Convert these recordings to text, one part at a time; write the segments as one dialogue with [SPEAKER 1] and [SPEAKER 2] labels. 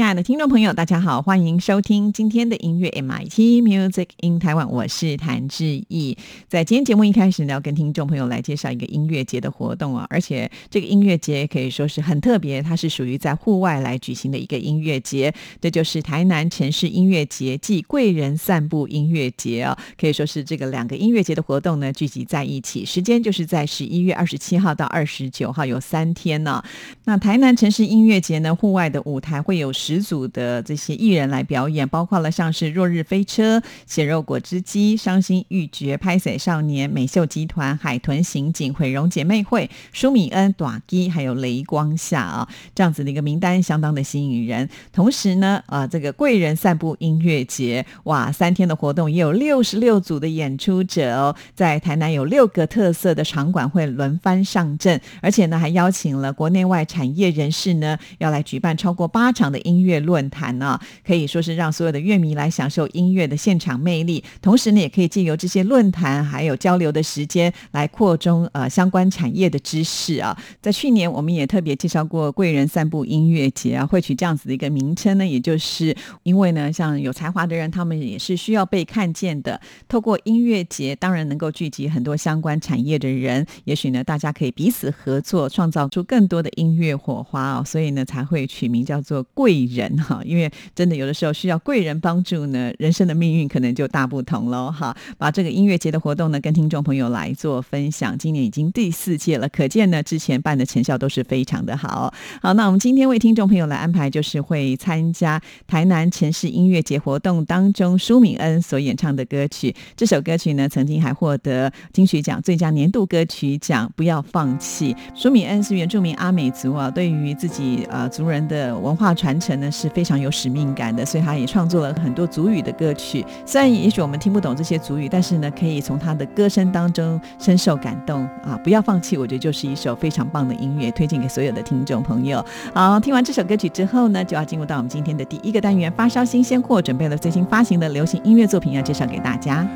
[SPEAKER 1] 亲爱的听众朋友，大家好，欢迎收听今天的音乐 MIT Music in Taiwan，我是谭志毅。在今天节目一开始呢，要跟听众朋友来介绍一个音乐节的活动啊，而且这个音乐节可以说是很特别，它是属于在户外来举行的一个音乐节，这就是台南城市音乐节暨贵人散步音乐节啊，可以说是这个两个音乐节的活动呢聚集在一起，时间就是在十一月二十七号到二十九号，有三天呢。那台南城市音乐节呢，户外的舞台会有。十十组的这些艺人来表演，包括了像是落日飞车、血肉果汁机、伤心欲绝、拍水少年、美秀集团、海豚刑警、毁容姐妹会、舒米恩、短基，还有雷光下啊，这样子的一个名单相当的吸引人。同时呢，啊，这个贵人散步音乐节，哇，三天的活动也有六十六组的演出者哦，在台南有六个特色的场馆会轮番上阵，而且呢，还邀请了国内外产业人士呢，要来举办超过八场的。音乐论坛呢，可以说是让所有的乐迷来享受音乐的现场魅力，同时呢，也可以借由这些论坛还有交流的时间来扩充呃相关产业的知识啊。在去年，我们也特别介绍过贵人散步音乐节啊，会取这样子的一个名称呢，也就是因为呢，像有才华的人，他们也是需要被看见的。透过音乐节，当然能够聚集很多相关产业的人，也许呢，大家可以彼此合作，创造出更多的音乐火花哦。所以呢，才会取名叫做贵。人哈，因为真的有的时候需要贵人帮助呢，人生的命运可能就大不同喽哈。把这个音乐节的活动呢，跟听众朋友来做分享。今年已经第四届了，可见呢之前办的成效都是非常的好。好，那我们今天为听众朋友来安排，就是会参加台南城市音乐节活动当中，舒敏恩所演唱的歌曲。这首歌曲呢，曾经还获得金曲奖最佳年度歌曲奖。不要放弃。舒敏恩是原住民阿美族啊，对于自己呃族人的文化传承。呢是非常有使命感的，所以他也创作了很多族语的歌曲。虽然也许我们听不懂这些族语，但是呢，可以从他的歌声当中深受感动啊！不要放弃，我觉得就是一首非常棒的音乐，推荐给所有的听众朋友。好，听完这首歌曲之后呢，就要进入到我们今天的第一个单元——发烧新鲜货，准备了最新发行的流行音乐作品要介绍给大家。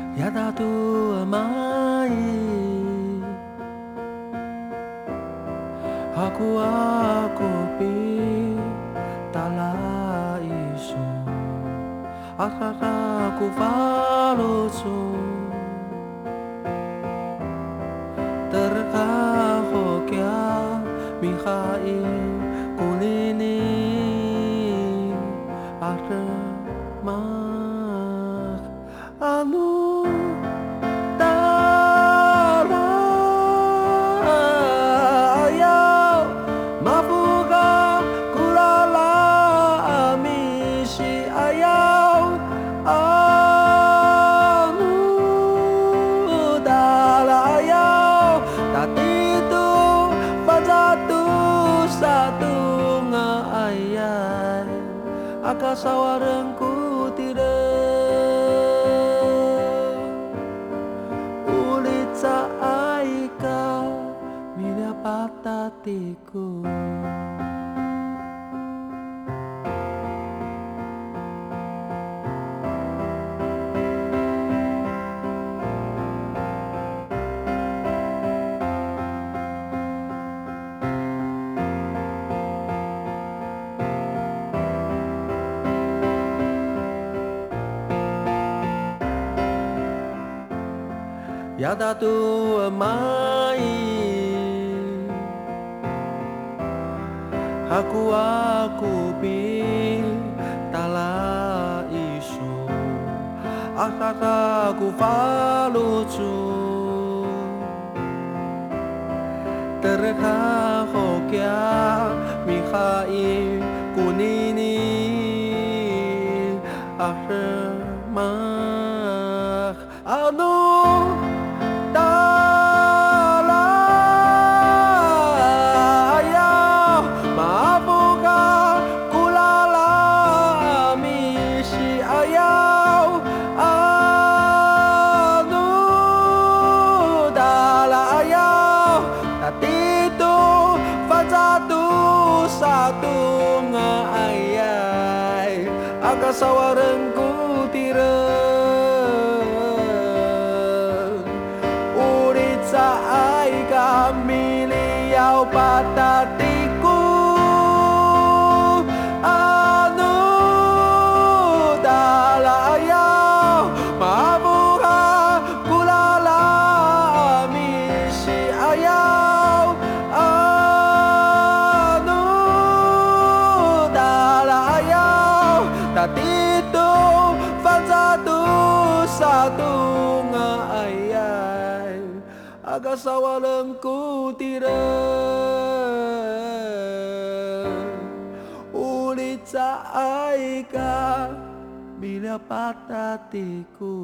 [SPEAKER 2] ahaha ku falusu terkaho kya mihail kulini ahaha bateko Yada tu amar 哈库阿库比达 But. tempat
[SPEAKER 1] hatiku.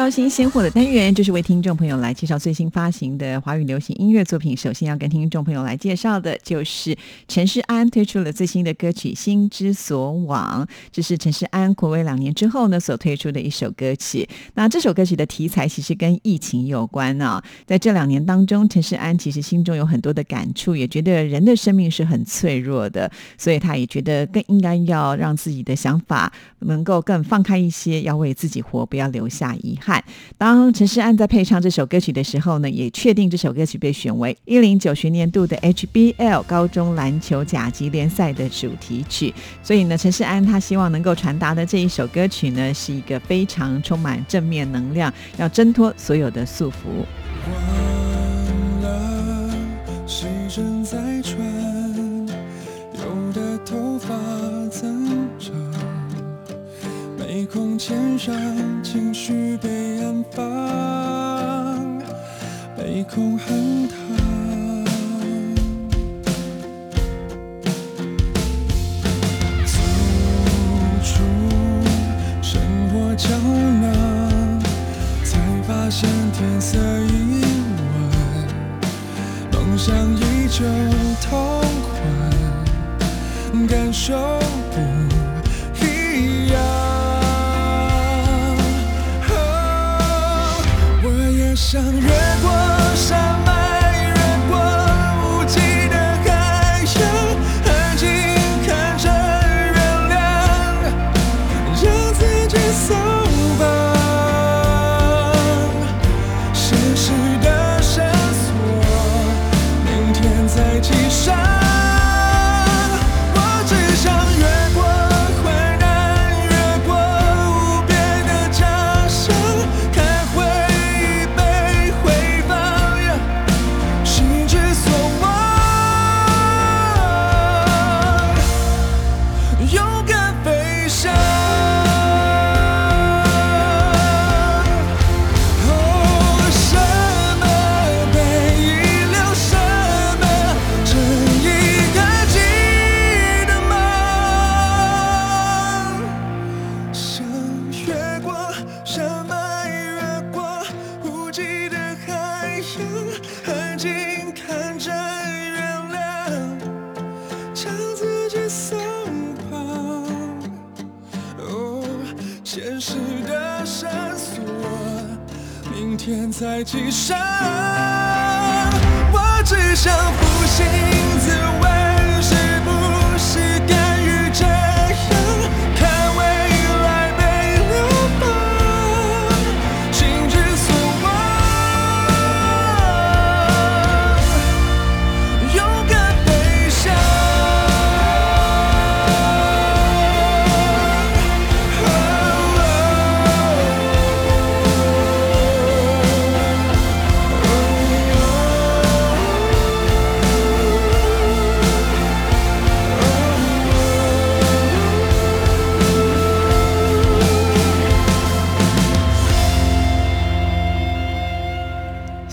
[SPEAKER 1] 高新鲜货的单元，就是为听众朋友来介绍最新发行的华语流行音乐作品。首先要跟听众朋友来介绍的，就是陈世安推出了最新的歌曲《心之所往》，这是陈世安暌违两年之后呢所推出的一首歌曲。那这首歌曲的题材其实跟疫情有关啊，在这两年当中，陈世安其实心中有很多的感触，也觉得人的生命是很脆弱的，所以他也觉得更应该要让自己的想法能够更放开一些，要为自己活，不要留下遗憾。当陈世安在配唱这首歌曲的时候呢，也确定这首歌曲被选为一零九学年度的 HBL 高中篮球甲级联赛的主题曲。所以呢，陈世安他希望能够传达的这一首歌曲呢，是一个非常充满正面能量，要挣脱所有的束缚。
[SPEAKER 3] 忘了谁正在传，有的头发，眉孔牵上，情绪被安放，被空恨他。走出生活胶囊。才发现天色已晚，梦想依旧痛快，感受相约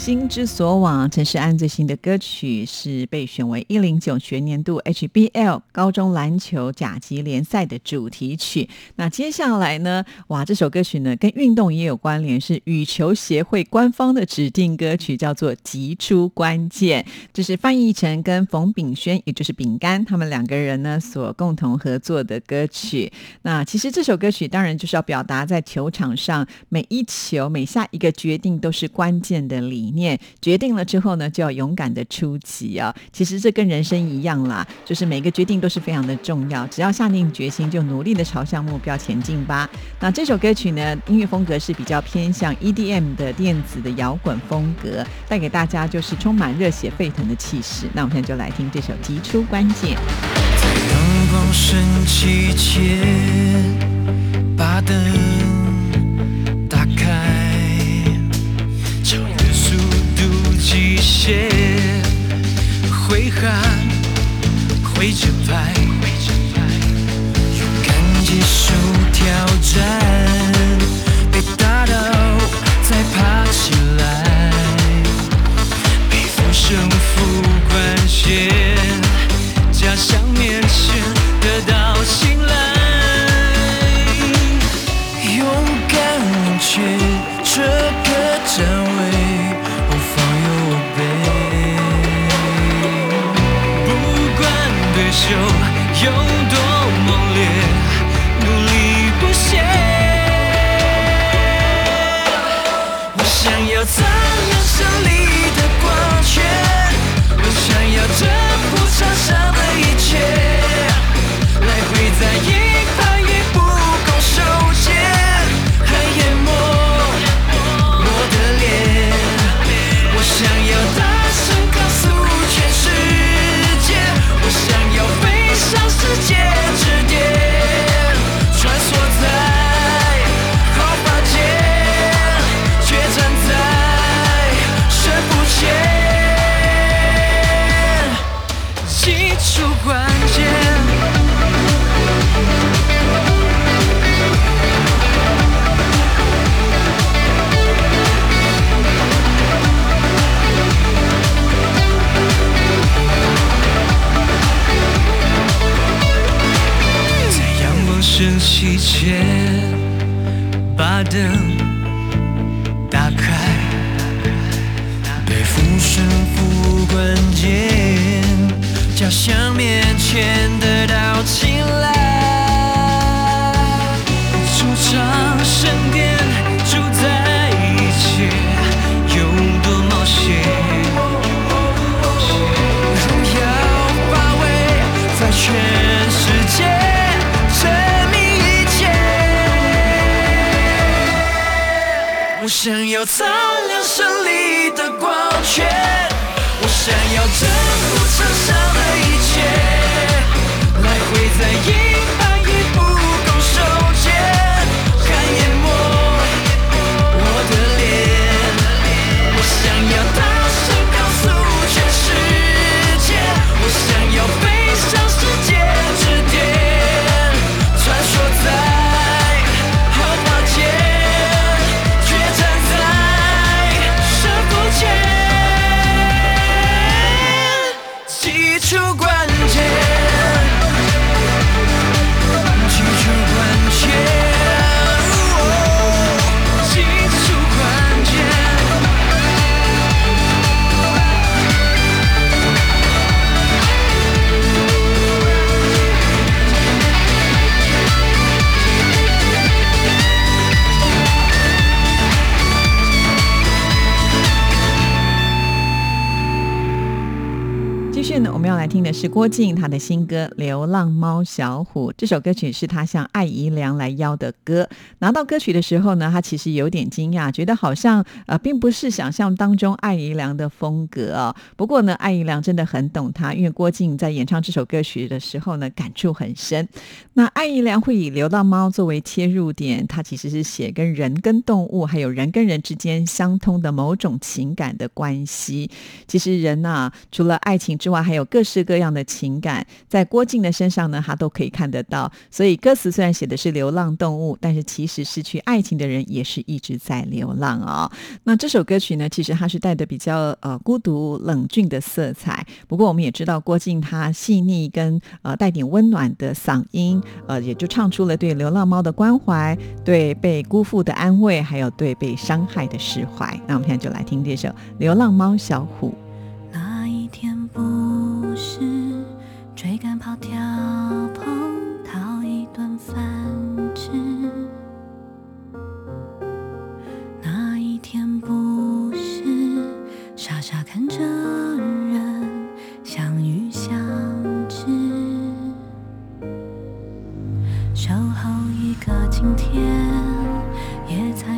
[SPEAKER 3] 心之所往，
[SPEAKER 1] 陈世安最新的歌曲是被选为一零九学年度 HBL 高中篮球甲级联赛的主题曲。那接下来呢？哇，这首歌曲呢跟运动也有关联，是羽球协会官方的指定歌曲，叫做《急出关键》。这是范逸臣跟冯炳轩，也就是饼干，他们两个人呢所共同合作的歌曲。那其实这首歌曲当然就是要表达在球场上每一球每下一个决定都是关键的理。念决定了之后呢，就要勇敢的出击啊！其实这跟人生一样啦，就是每个决定都是非常的重要。只要下定决心，就努力的朝向目标前进吧。那这首歌曲呢，音乐风格是比较偏向 EDM 的电子的摇滚风格，带给大家就是充满热血沸腾的气势。那我们现在就来听这首《提出关键》。
[SPEAKER 4] 在阳光升起前，把灯极限，挥汗挥着拍，勇敢接受挑战，被打倒再爬起来。背负胜负关键，假想面前假想面前得到青睐。主场圣殿主宰一切，有多冒险？荣耀发威，在全世界证明一切。我想要擦要来
[SPEAKER 1] 听的是郭靖他的新歌《流浪猫小虎》。这首歌曲是他向艾怡良来邀的歌。拿到歌曲的时候呢，他其实有点惊讶，觉得好像呃，并不是想象当中艾怡良的风格哦。不过呢，艾怡良真的很懂他，因为郭靖在演唱这首歌曲的时候呢，感触很深。那艾怡良会以流浪猫作为切入点，他其实是写跟人跟动物，还有人跟人之间相通的某种情感的关系。其实人呐、除了爱情之外，还有各各式各样的情感，在郭靖的身上呢，他都可以看得到。所以歌词虽然写的是流浪动物，但是其实失去爱情的人也是一直在流浪哦。那这首歌曲呢，其实它是带的比较呃孤独冷峻的色彩。不过我们也知道郭靖他细腻跟呃带点温暖的嗓音，呃也就唱出了对流浪猫的关怀，对被辜负的安慰，还有对被伤害的释怀。那我们现在就来听这首《流浪猫小虎》。
[SPEAKER 5] 傻看着人相遇相知，守候一个晴天，也才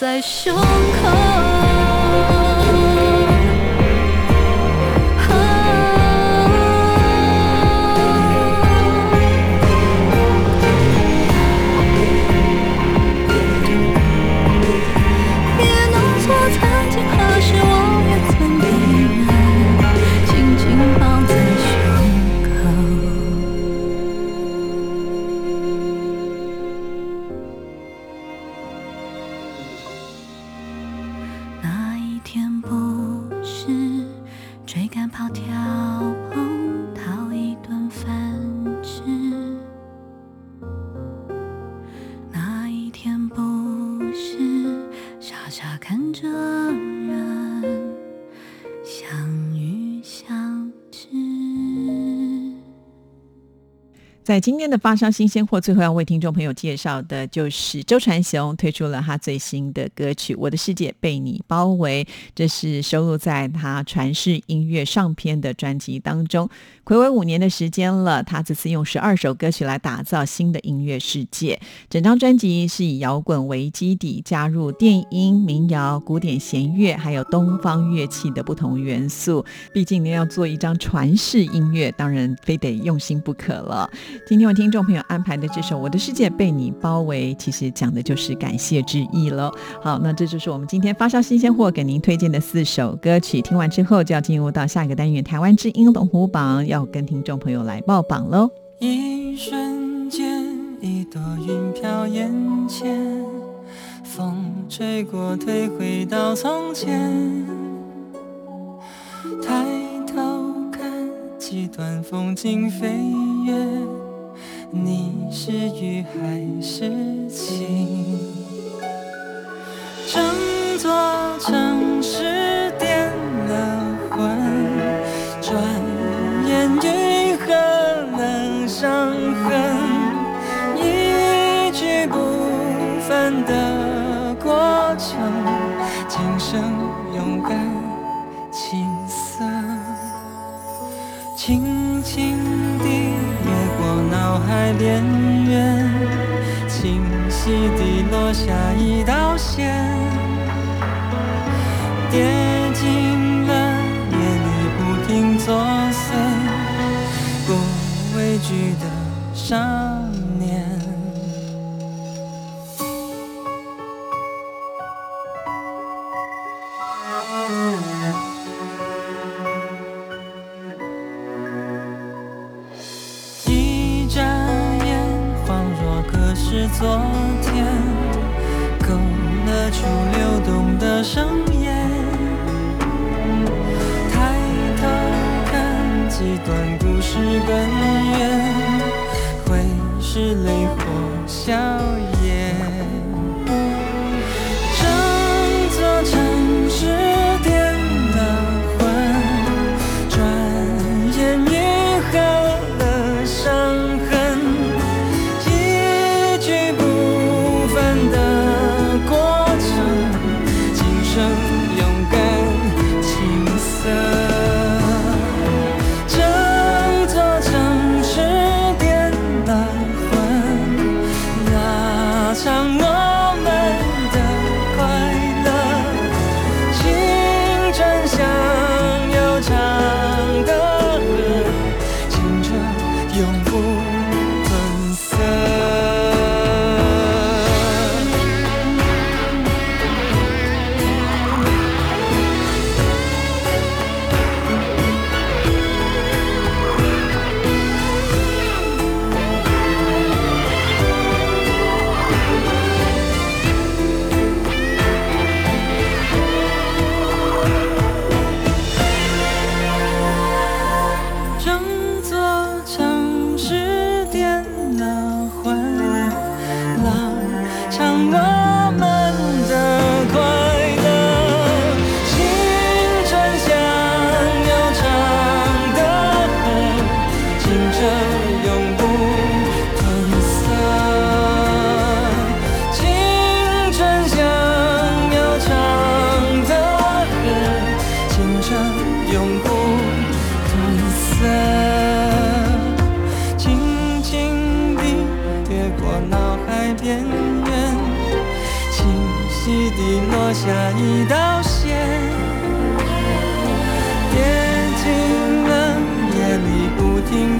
[SPEAKER 5] 在胸口。在
[SPEAKER 1] 今天的发烧新鲜货，最后要为听众朋友介绍的就是周传雄推出了他最新的歌曲《我的世界被你包围》，这是收录在他传世音乐上篇的专辑当中。暌违五年的时间了，他这次用十二首歌曲来打造新的音乐世界。整张专辑是以摇滚为基底，加入电音、民谣、古典弦乐，还有东方乐器的不同元素。毕竟呢，要做一张传世音乐，当然非得用心不可了。今天为听众朋友安排的这首《我的世界被你包围》，其实讲的就是感谢之意了。好，那这就是我们今天发烧新鲜货给您推荐的四首歌曲。听完之后，就要进入到下一个单元——台湾之音龙虎榜，要跟听众朋友来报榜喽。
[SPEAKER 6] 一瞬间，一朵云飘眼前，风吹过，退回到从前。太，几段风景飞越，你是雨还是晴？整座城市点了魂，转眼愈合了伤痕，一去不返的过程，今生勇敢青涩，轻轻地越过脑海边缘，清晰地落下一道线。跌进了夜里不停作祟、不畏惧的伤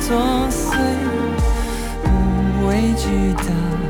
[SPEAKER 6] 作祟、不畏惧的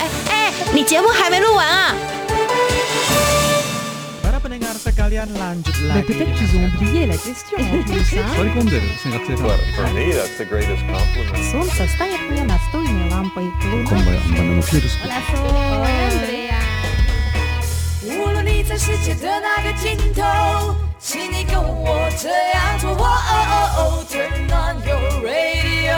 [SPEAKER 7] 你节目还没录完啊？
[SPEAKER 4] 请你跟我这样做哦哦哦 turn on your radio.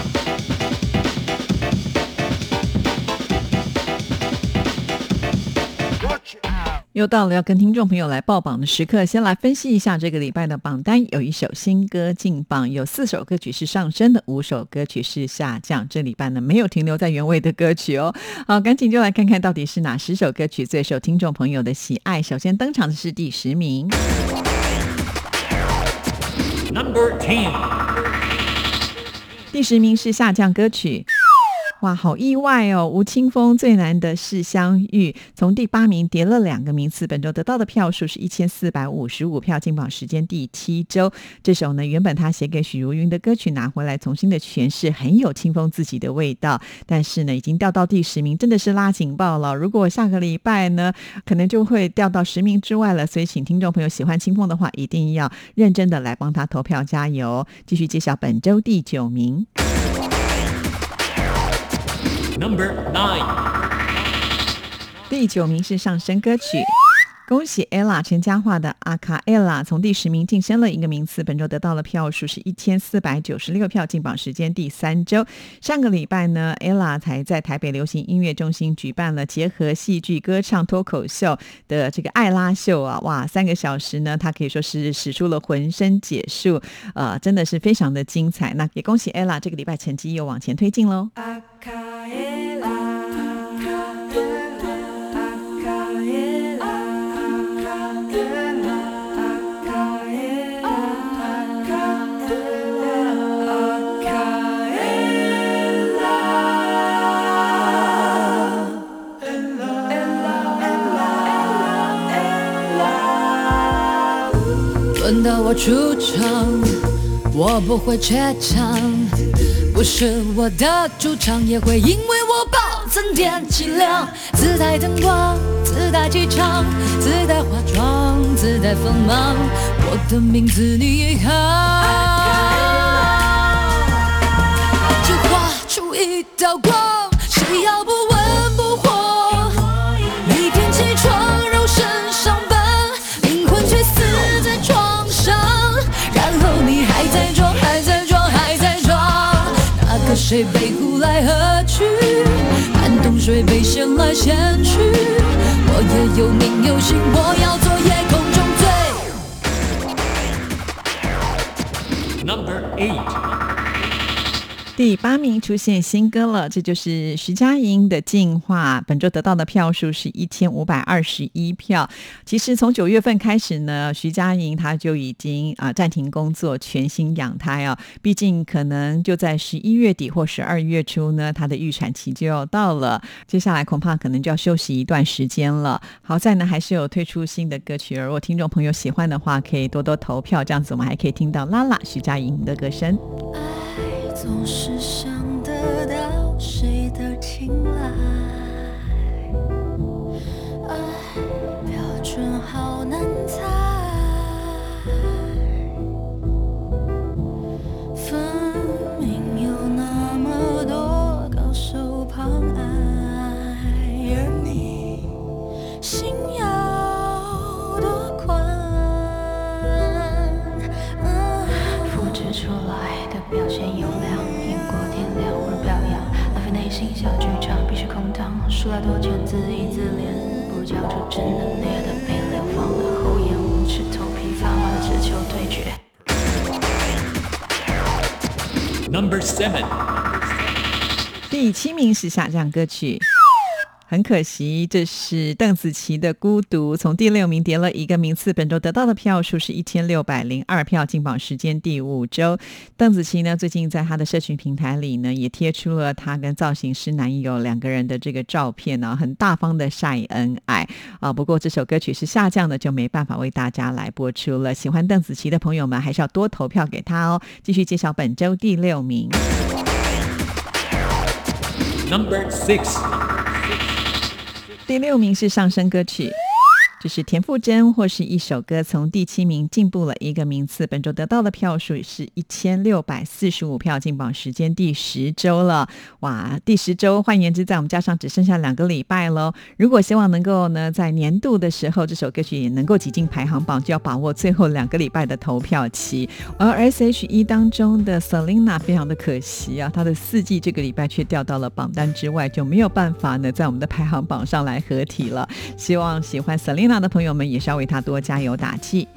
[SPEAKER 1] 又到了要跟听众朋友来报榜的时刻，先来分析一下这个礼拜的榜单。有一首新歌进榜，有四首歌曲是上升的，五首歌曲是下降。这礼拜呢没有停留在原位的歌曲哦。好，赶紧就来看看到底是哪十首歌曲最受听众朋友的喜爱。首先登场的是第十名
[SPEAKER 8] ，Number Ten，
[SPEAKER 1] 第十名是下降歌曲。哇，好意外哦！吴青峰最难的是相遇，从第八名跌了两个名次，本周得到的票数是一千四百五十五票，进榜时间第七周。这首呢，原本他写给许茹芸的歌曲拿回来重新的诠释，很有清风自己的味道，但是呢，已经掉到第十名，真的是拉警报了。如果下个礼拜呢，可能就会掉到十名之外了。所以，请听众朋友喜欢清风的话，一定要认真的来帮他投票加油。继续揭晓本周第九名。
[SPEAKER 8] Number Nine，
[SPEAKER 1] 第九名是上升歌曲。恭喜 ella 陈嘉桦的《阿卡 ella》从第十名晋升了一个名次，本周得到了票数是一千四百九十六票，进榜时间第三周。上个礼拜呢，ella 才在台北流行音乐中心举办了结合戏剧、歌唱、脱口秀的这个艾拉秀啊，哇，三个小时呢，她可以说是使出了浑身解数，呃，真的是非常的精彩。那也恭喜 ella 这个礼拜成绩又往前推进喽。
[SPEAKER 4] 阿卡耶
[SPEAKER 5] 我出场，我不会怯场，不是我的主场，也会因为我暴增点气量。自带灯光，自带气场，自带化妆，自带锋芒，我的名字你好。就画出一道光，来喝去？看冬水被掀来掀去。我也有名有姓，我要做夜空中最。
[SPEAKER 8] Number Eight，
[SPEAKER 1] 第八名出现新歌了，这就是徐佳莹的《进化》，本周得到的票数是一千五百二十一票。其实从九月份开始呢，徐佳莹她就已经啊暂停工作，全心养胎啊。毕竟可能就在十一月底或十二月初呢，她的预产期就要到了，接下来恐怕可能就要休息一段时间了。好在呢，还是有推出新的歌曲，如果听众朋友喜欢的话，可以多多投票，这样子我们还可以听到拉拉徐佳莹的歌声。
[SPEAKER 5] 总是想得到谁的青睐，
[SPEAKER 9] 空荡，输来多钱自娱自怜，不如交出真的烈的被流放的厚颜无耻，头皮发麻的只求对决。
[SPEAKER 10] Number seven，
[SPEAKER 1] 第七名是下降歌曲。很可惜，这是邓紫棋的《孤独》，从第六名跌了一个名次。本周得到的票数是一千六百零二票，进榜时间第五周。邓紫棋呢，最近在她的社群平台里呢，也贴出了她跟造型师男友两个人的这个照片呢、很大方的晒恩爱啊。不过这首歌曲是下降的，就没办法为大家来播出了。喜欢邓紫棋的朋友们，还是要多投票给她哦。继续介绍本周第六名。
[SPEAKER 10] Number six，
[SPEAKER 1] 第六名是上升歌曲。这是田馥甄或是一首歌从第七名进步了一个名次，本周得到的票数是一千六百四十五票，进榜时间第十周了。哇，第十周，换言之，在我们加上只剩下两个礼拜喽。如果希望能够呢，在年度的时候，这首歌曲也能够挤进排行榜，就要把握最后两个礼拜的投票期。而 S.H.E 当中的 Selina 非常的可惜啊，她的四季这个礼拜却掉到了榜单之外，就没有办法呢，在我们的排行榜上来合体了。希望喜欢 Selina 那的朋友们也是要为他多加油打气。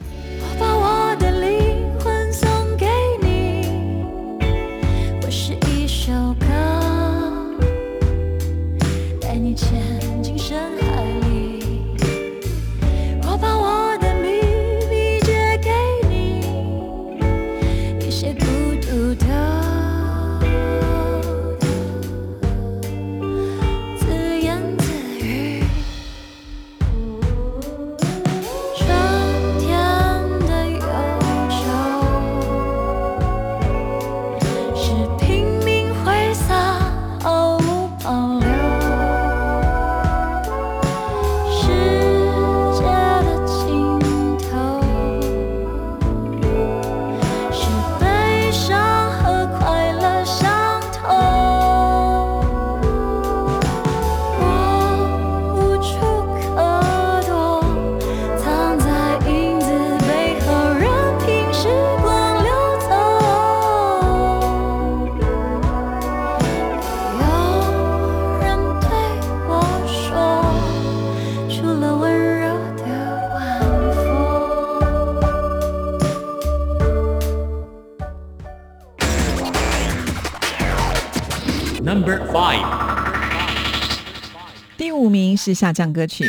[SPEAKER 5] 是
[SPEAKER 1] 下降歌曲。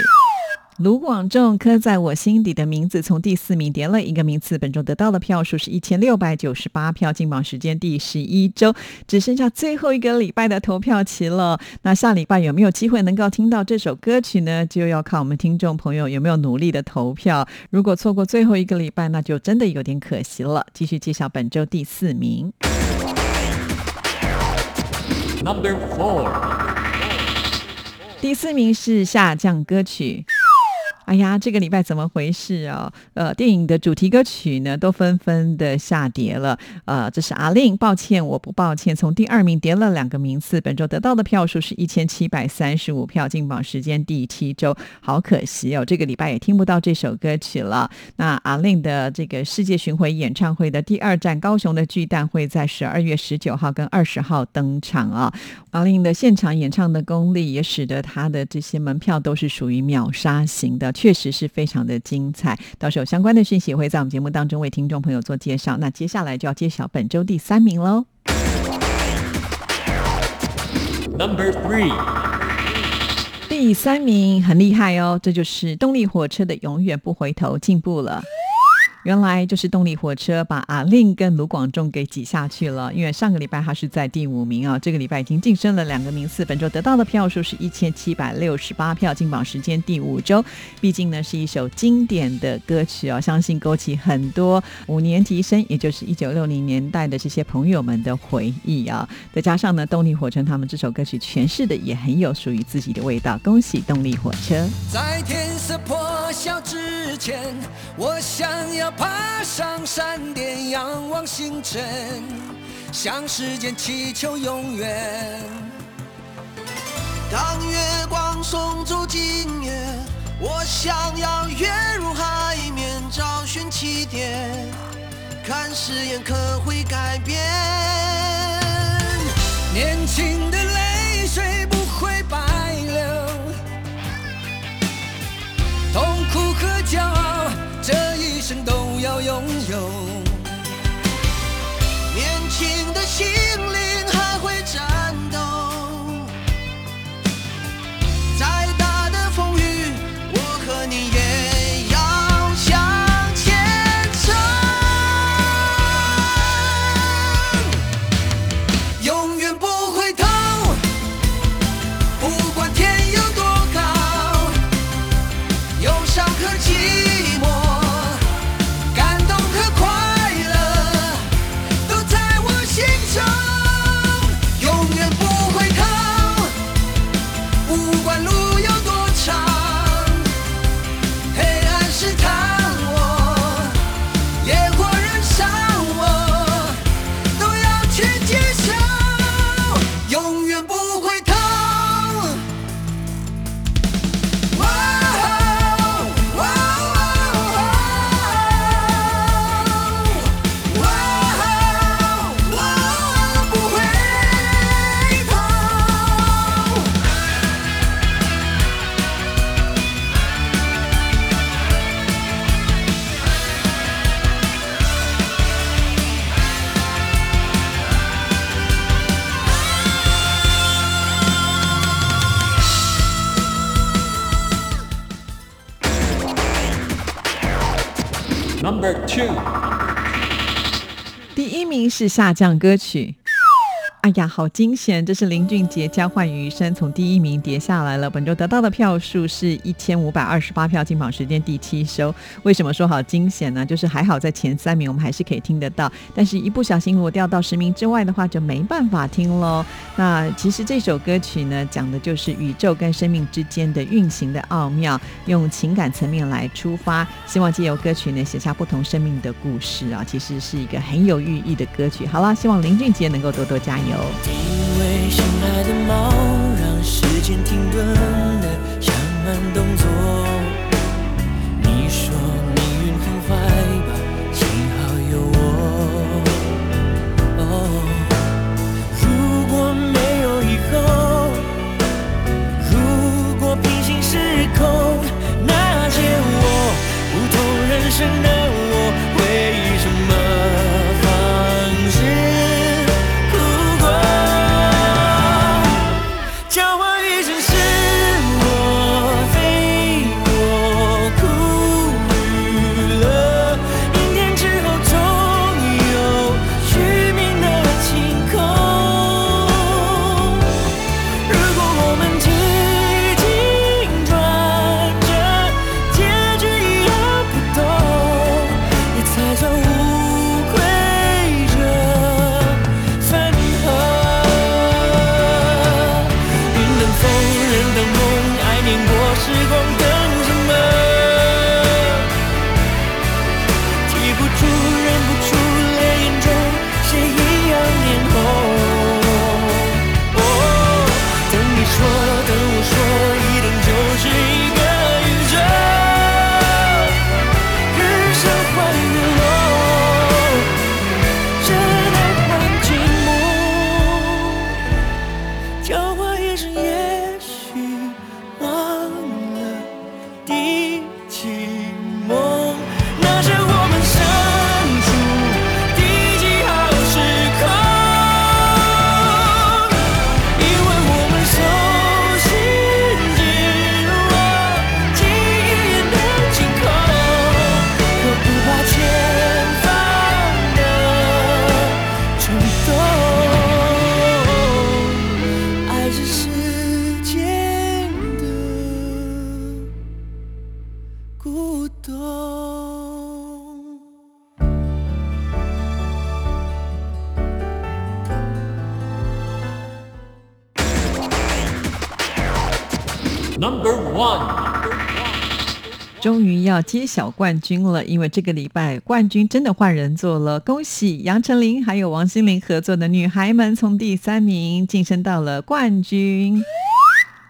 [SPEAKER 1] 卢广仲刻在我心底的名字从第四名跌了一个名次，本周得到的票数是一千六百九十八票，进榜时间第十一周，只剩下最后一个礼拜的投票期了。那下礼拜有没有机会能够听到这首歌曲呢？就要看我们听众朋友有没有努力的投票。如果错过最后一个礼拜，那就真的有点可惜了。继续介绍本周第四名。
[SPEAKER 10] Number four，
[SPEAKER 1] 第四名是下降歌曲。哎呀，这个礼拜怎么回事哦？呃，电影的主题歌曲呢，都纷纷的下跌了。呃，这是阿令，抱歉，我不抱歉，从第二名跌了两个名次。本周得到的票数是一千七百三十五票，进榜时间第七周，好可惜哦，这个礼拜也听不到这首歌曲了。那阿令的这个世界巡回演唱会的第二站高雄的巨蛋会在十二月十九号跟二十号登场啊。阿令的现场演唱的功力也使得他的这些门票都是属于秒杀型的。确实是非常的精彩，到时候相关的讯息也会在我们节目当中为听众朋友做介绍。那接下来就要揭晓本周第三名喽。
[SPEAKER 11] Number three，
[SPEAKER 1] 第三名很厉害哦，这就是动力火车的《永远不回头》进步了。原来就是动力火车把阿令跟卢广仲给挤下去了，因为上个礼拜他是在第五名啊，这个礼拜已经晋升了两个名次，本周得到的票数是一千七百六十八票，进榜时间第五周。毕竟呢是一首经典的歌曲哦，相信勾起很多五年级生，也就是一九六零年代的这些朋友们的回忆啊。再加上呢，动力火车他们这首歌曲诠释的也很有属于自己的味道，恭喜动力火车！
[SPEAKER 12] 在天色破晓之前，我想要爬上山巅，仰望星辰，向时间祈求永远。当月光送走今夜，我想要跃入海面，找寻起点，看誓言可会改变。年轻
[SPEAKER 1] 第一名是下降歌曲。哎呀，好惊险！这是林俊杰交换余生从第一名跌下来了。本周得到的票数是一千五百二十八票，进榜时间第七收。为什么说好惊险呢？就是还好在前三名我们还是可以听得到，但是一不小心如果掉到十名之外的话，就没办法听喽。那其实这首歌曲呢，讲的就是宇宙跟生命之间的运行的奥妙，用情感层面来出发，希望借由歌曲呢写下不同生命的故事啊，其实是一个很有寓意的歌曲。好啦，希望林俊杰能够多多加油。
[SPEAKER 12] 因为心爱的猫让时间停顿的像慢动作。
[SPEAKER 1] 要揭晓冠军了，因为这个礼拜冠军真的换人做了，恭喜杨丞琳还有王心凌合作的女孩们从第三名晋升到了冠军。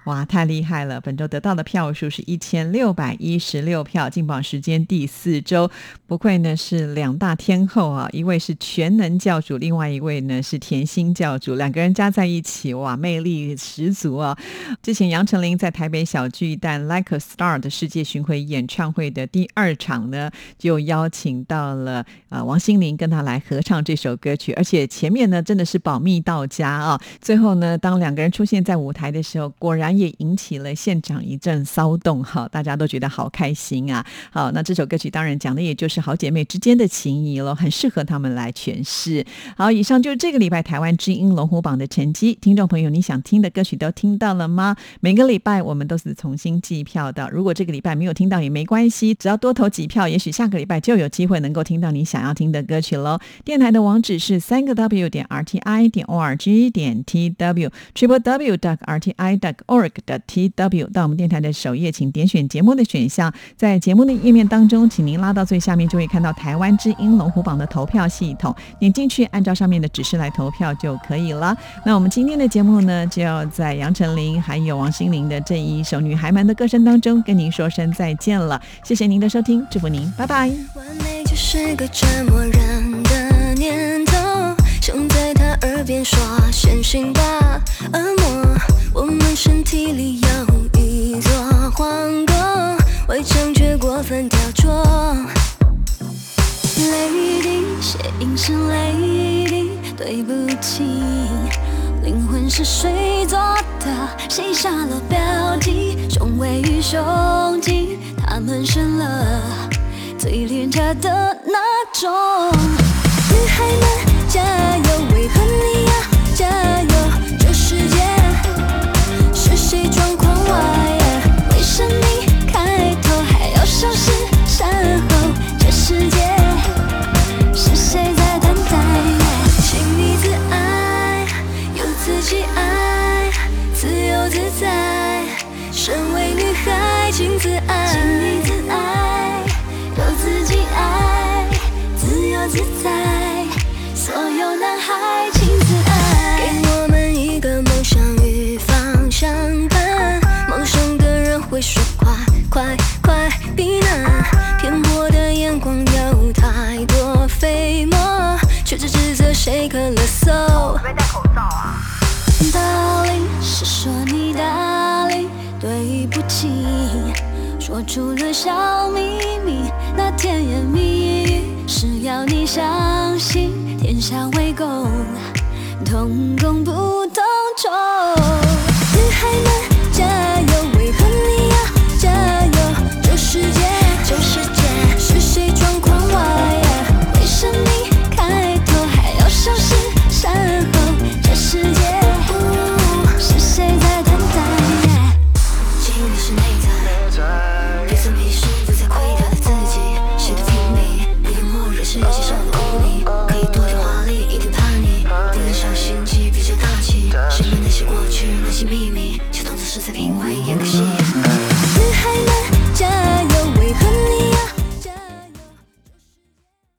[SPEAKER 1] 哇，太厉害了！本周得到的票数是一千六百一十六票，进榜时间第四周，不愧呢是两大天后啊，一位是全能教主，另外一位呢是甜心教主，两个人加在一起，哇，魅力十足啊！之前杨丞琳在台北小巨蛋 Like a Star 的世界巡回演唱会的第二场呢，就邀请到了呃王心凌跟他来合唱这首歌曲，而且前面呢真的是保密到家啊，最后呢当两个人出现在舞台的时候，果然。也引起了现场一阵骚动，哈，大家都觉得好开心啊！好，那这首歌曲当然讲的也就是好姐妹之间的情谊了，很适合他们来诠释。好，以上就是这个礼拜台湾之音龙虎榜的成绩。听众朋友，你想听的歌曲都听到了吗？每个礼拜我们都是重新计票的，如果这个礼拜没有听到也没关系，只要多投几票，也许下个礼拜就有机会能够听到你想要听的歌曲喽。电台的网址是三个 w 点 r t i 点 o r g 点 t w triple w dot r t i dot OR 的 T W 到我们电台的首页，请点选节目的选项，在节目的页面当中，请您拉到最下面，就会看到台湾之音龙虎榜的投票系统，点进去，按照上面的指示来投票就可以了。那我们今天的节目呢，就要在杨丞琳还有王心凌的这一首《女孩们》的歌声当中，跟您说声再见了。谢谢您的收听，祝福您，拜拜。
[SPEAKER 5] 完美就是个折磨人，耳边说先醒吧，恶魔。我们身体里有一座皇宫，围墙却过分雕琢。Lady，谐音是 Lady，对不起，灵魂是水做的，谁下了标记，胸围与胸襟，他们生了最廉价的那种。女孩们加油，为何你除了小秘密，那甜言蜜语是要你相信，天下为公，同工不同酬。